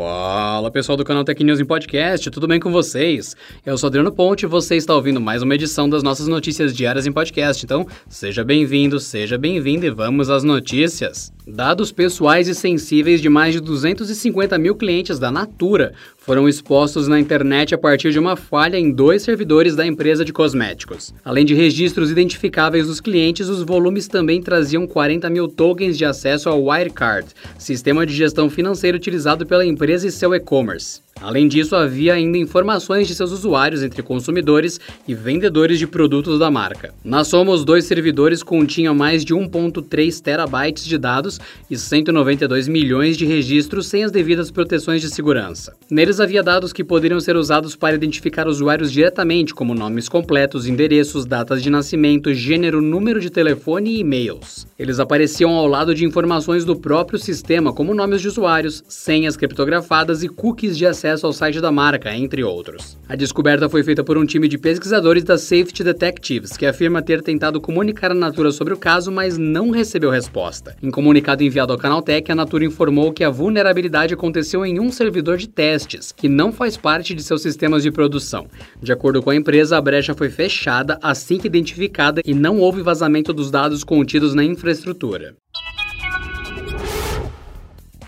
Fala pessoal do canal Tech News em Podcast, tudo bem com vocês? Eu sou Adriano Ponte e você está ouvindo mais uma edição das nossas notícias diárias em podcast. Então, seja bem-vindo, seja bem-vindo e vamos às notícias. Dados pessoais e sensíveis de mais de 250 mil clientes da Natura foram expostos na internet a partir de uma falha em dois servidores da empresa de cosméticos. Além de registros identificáveis dos clientes, os volumes também traziam 40 mil tokens de acesso ao Wirecard, sistema de gestão financeira utilizado pela empresa e seu e-commerce. Além disso, havia ainda informações de seus usuários entre consumidores e vendedores de produtos da marca. Na soma, os dois servidores continham mais de 1.3 terabytes de dados e 192 milhões de registros sem as devidas proteções de segurança. Neles havia dados que poderiam ser usados para identificar usuários diretamente, como nomes completos, endereços, datas de nascimento, gênero, número de telefone e e-mails. Eles apareciam ao lado de informações do próprio sistema, como nomes de usuários, senhas criptografadas e cookies de acesso acesso ao site da marca, entre outros. A descoberta foi feita por um time de pesquisadores da Safety Detectives, que afirma ter tentado comunicar à Natura sobre o caso, mas não recebeu resposta. Em comunicado enviado ao Canaltech, a Natura informou que a vulnerabilidade aconteceu em um servidor de testes, que não faz parte de seus sistemas de produção. De acordo com a empresa, a brecha foi fechada assim que identificada e não houve vazamento dos dados contidos na infraestrutura.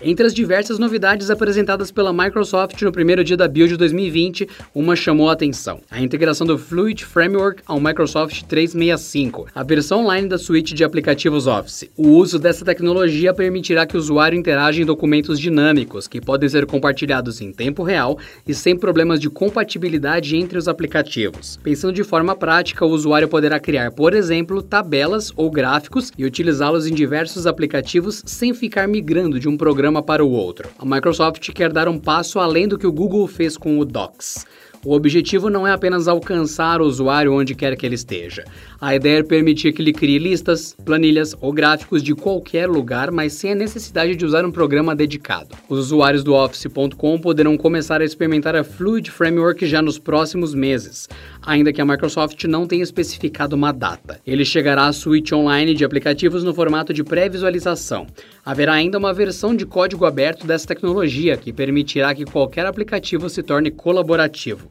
Entre as diversas novidades apresentadas pela Microsoft no primeiro dia da Build 2020, uma chamou a atenção: a integração do Fluid Framework ao Microsoft 365, a versão online da suíte de aplicativos Office. O uso dessa tecnologia permitirá que o usuário interaja em documentos dinâmicos, que podem ser compartilhados em tempo real e sem problemas de compatibilidade entre os aplicativos. Pensando de forma prática, o usuário poderá criar, por exemplo, tabelas ou gráficos e utilizá-los em diversos aplicativos sem ficar migrando de um programa programa para o outro. A Microsoft quer dar um passo além do que o Google fez com o Docs. O objetivo não é apenas alcançar o usuário onde quer que ele esteja. A ideia é permitir que ele crie listas, planilhas ou gráficos de qualquer lugar, mas sem a necessidade de usar um programa dedicado. Os usuários do Office.com poderão começar a experimentar a Fluid Framework já nos próximos meses, ainda que a Microsoft não tenha especificado uma data. Ele chegará à suíte online de aplicativos no formato de pré-visualização. Haverá ainda uma versão de código aberto dessa tecnologia que permitirá que qualquer aplicativo se torne colaborativo.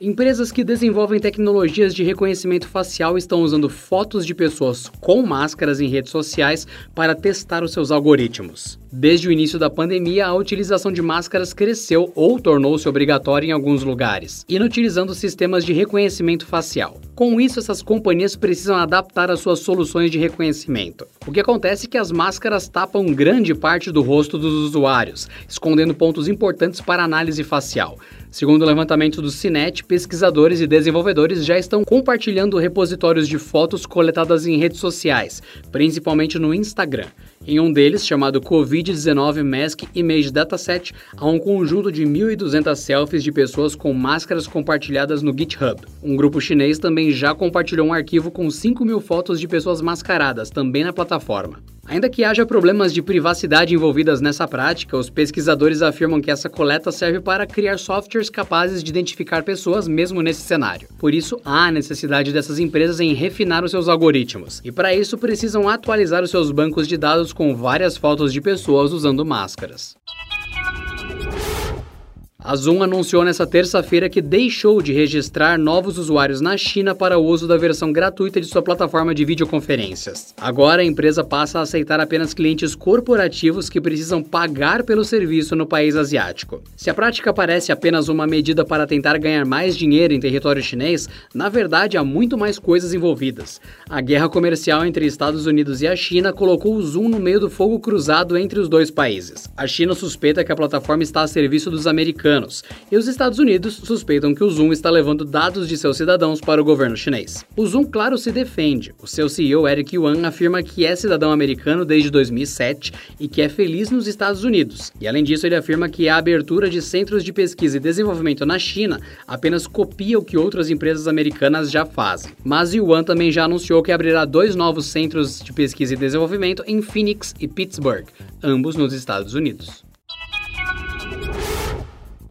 Empresas que desenvolvem tecnologias de reconhecimento facial estão usando fotos de pessoas com máscaras em redes sociais para testar os seus algoritmos. Desde o início da pandemia, a utilização de máscaras cresceu ou tornou-se obrigatória em alguns lugares, inutilizando sistemas de reconhecimento facial. Com isso, essas companhias precisam adaptar as suas soluções de reconhecimento. O que acontece é que as máscaras tapam grande parte do rosto dos usuários, escondendo pontos importantes para análise facial. Segundo o levantamento do Cinet, pesquisadores e desenvolvedores já estão compartilhando repositórios de fotos coletadas em redes sociais, principalmente no Instagram. Em um deles, chamado Covid-19 Mask Image Dataset, há um conjunto de 1.200 selfies de pessoas com máscaras compartilhadas no GitHub. Um grupo chinês também já compartilhou um arquivo com 5 mil fotos de pessoas mascaradas, também na plataforma. Ainda que haja problemas de privacidade envolvidas nessa prática, os pesquisadores afirmam que essa coleta serve para criar softwares capazes de identificar pessoas mesmo nesse cenário. Por isso, há necessidade dessas empresas em refinar os seus algoritmos, e para isso precisam atualizar os seus bancos de dados com várias fotos de pessoas usando máscaras. A Zoom anunciou nesta terça-feira que deixou de registrar novos usuários na China para o uso da versão gratuita de sua plataforma de videoconferências. Agora a empresa passa a aceitar apenas clientes corporativos que precisam pagar pelo serviço no país asiático. Se a prática parece apenas uma medida para tentar ganhar mais dinheiro em território chinês, na verdade há muito mais coisas envolvidas. A guerra comercial entre Estados Unidos e a China colocou o Zoom no meio do fogo cruzado entre os dois países. A China suspeita que a plataforma está a serviço dos americanos americanos, e os Estados Unidos suspeitam que o Zoom está levando dados de seus cidadãos para o governo chinês. O Zoom, claro, se defende. O seu CEO, Eric Yuan, afirma que é cidadão americano desde 2007 e que é feliz nos Estados Unidos. E além disso, ele afirma que a abertura de centros de pesquisa e desenvolvimento na China apenas copia o que outras empresas americanas já fazem. Mas Yuan também já anunciou que abrirá dois novos centros de pesquisa e desenvolvimento em Phoenix e Pittsburgh, ambos nos Estados Unidos.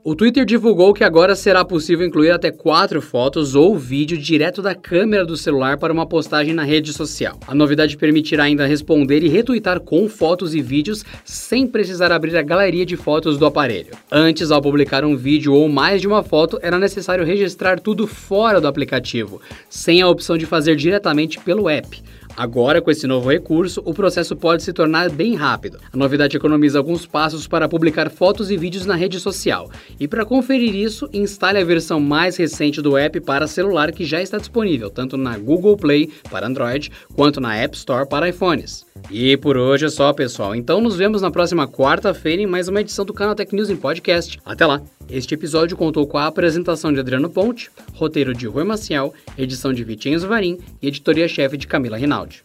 O Twitter divulgou que agora será possível incluir até quatro fotos ou vídeo direto da câmera do celular para uma postagem na rede social. A novidade permitirá ainda responder e retweetar com fotos e vídeos sem precisar abrir a galeria de fotos do aparelho. Antes, ao publicar um vídeo ou mais de uma foto, era necessário registrar tudo fora do aplicativo, sem a opção de fazer diretamente pelo app. Agora, com esse novo recurso, o processo pode se tornar bem rápido. A novidade economiza alguns passos para publicar fotos e vídeos na rede social. E para conferir isso, instale a versão mais recente do app para celular que já está disponível tanto na Google Play para Android quanto na App Store para iPhones. E por hoje é só, pessoal. Então nos vemos na próxima quarta-feira em mais uma edição do Canal Tech News em podcast. Até lá! Este episódio contou com a apresentação de Adriano Ponte, roteiro de Rui Maciel, edição de Vitinho Varim e editoria-chefe de Camila Rinaldi.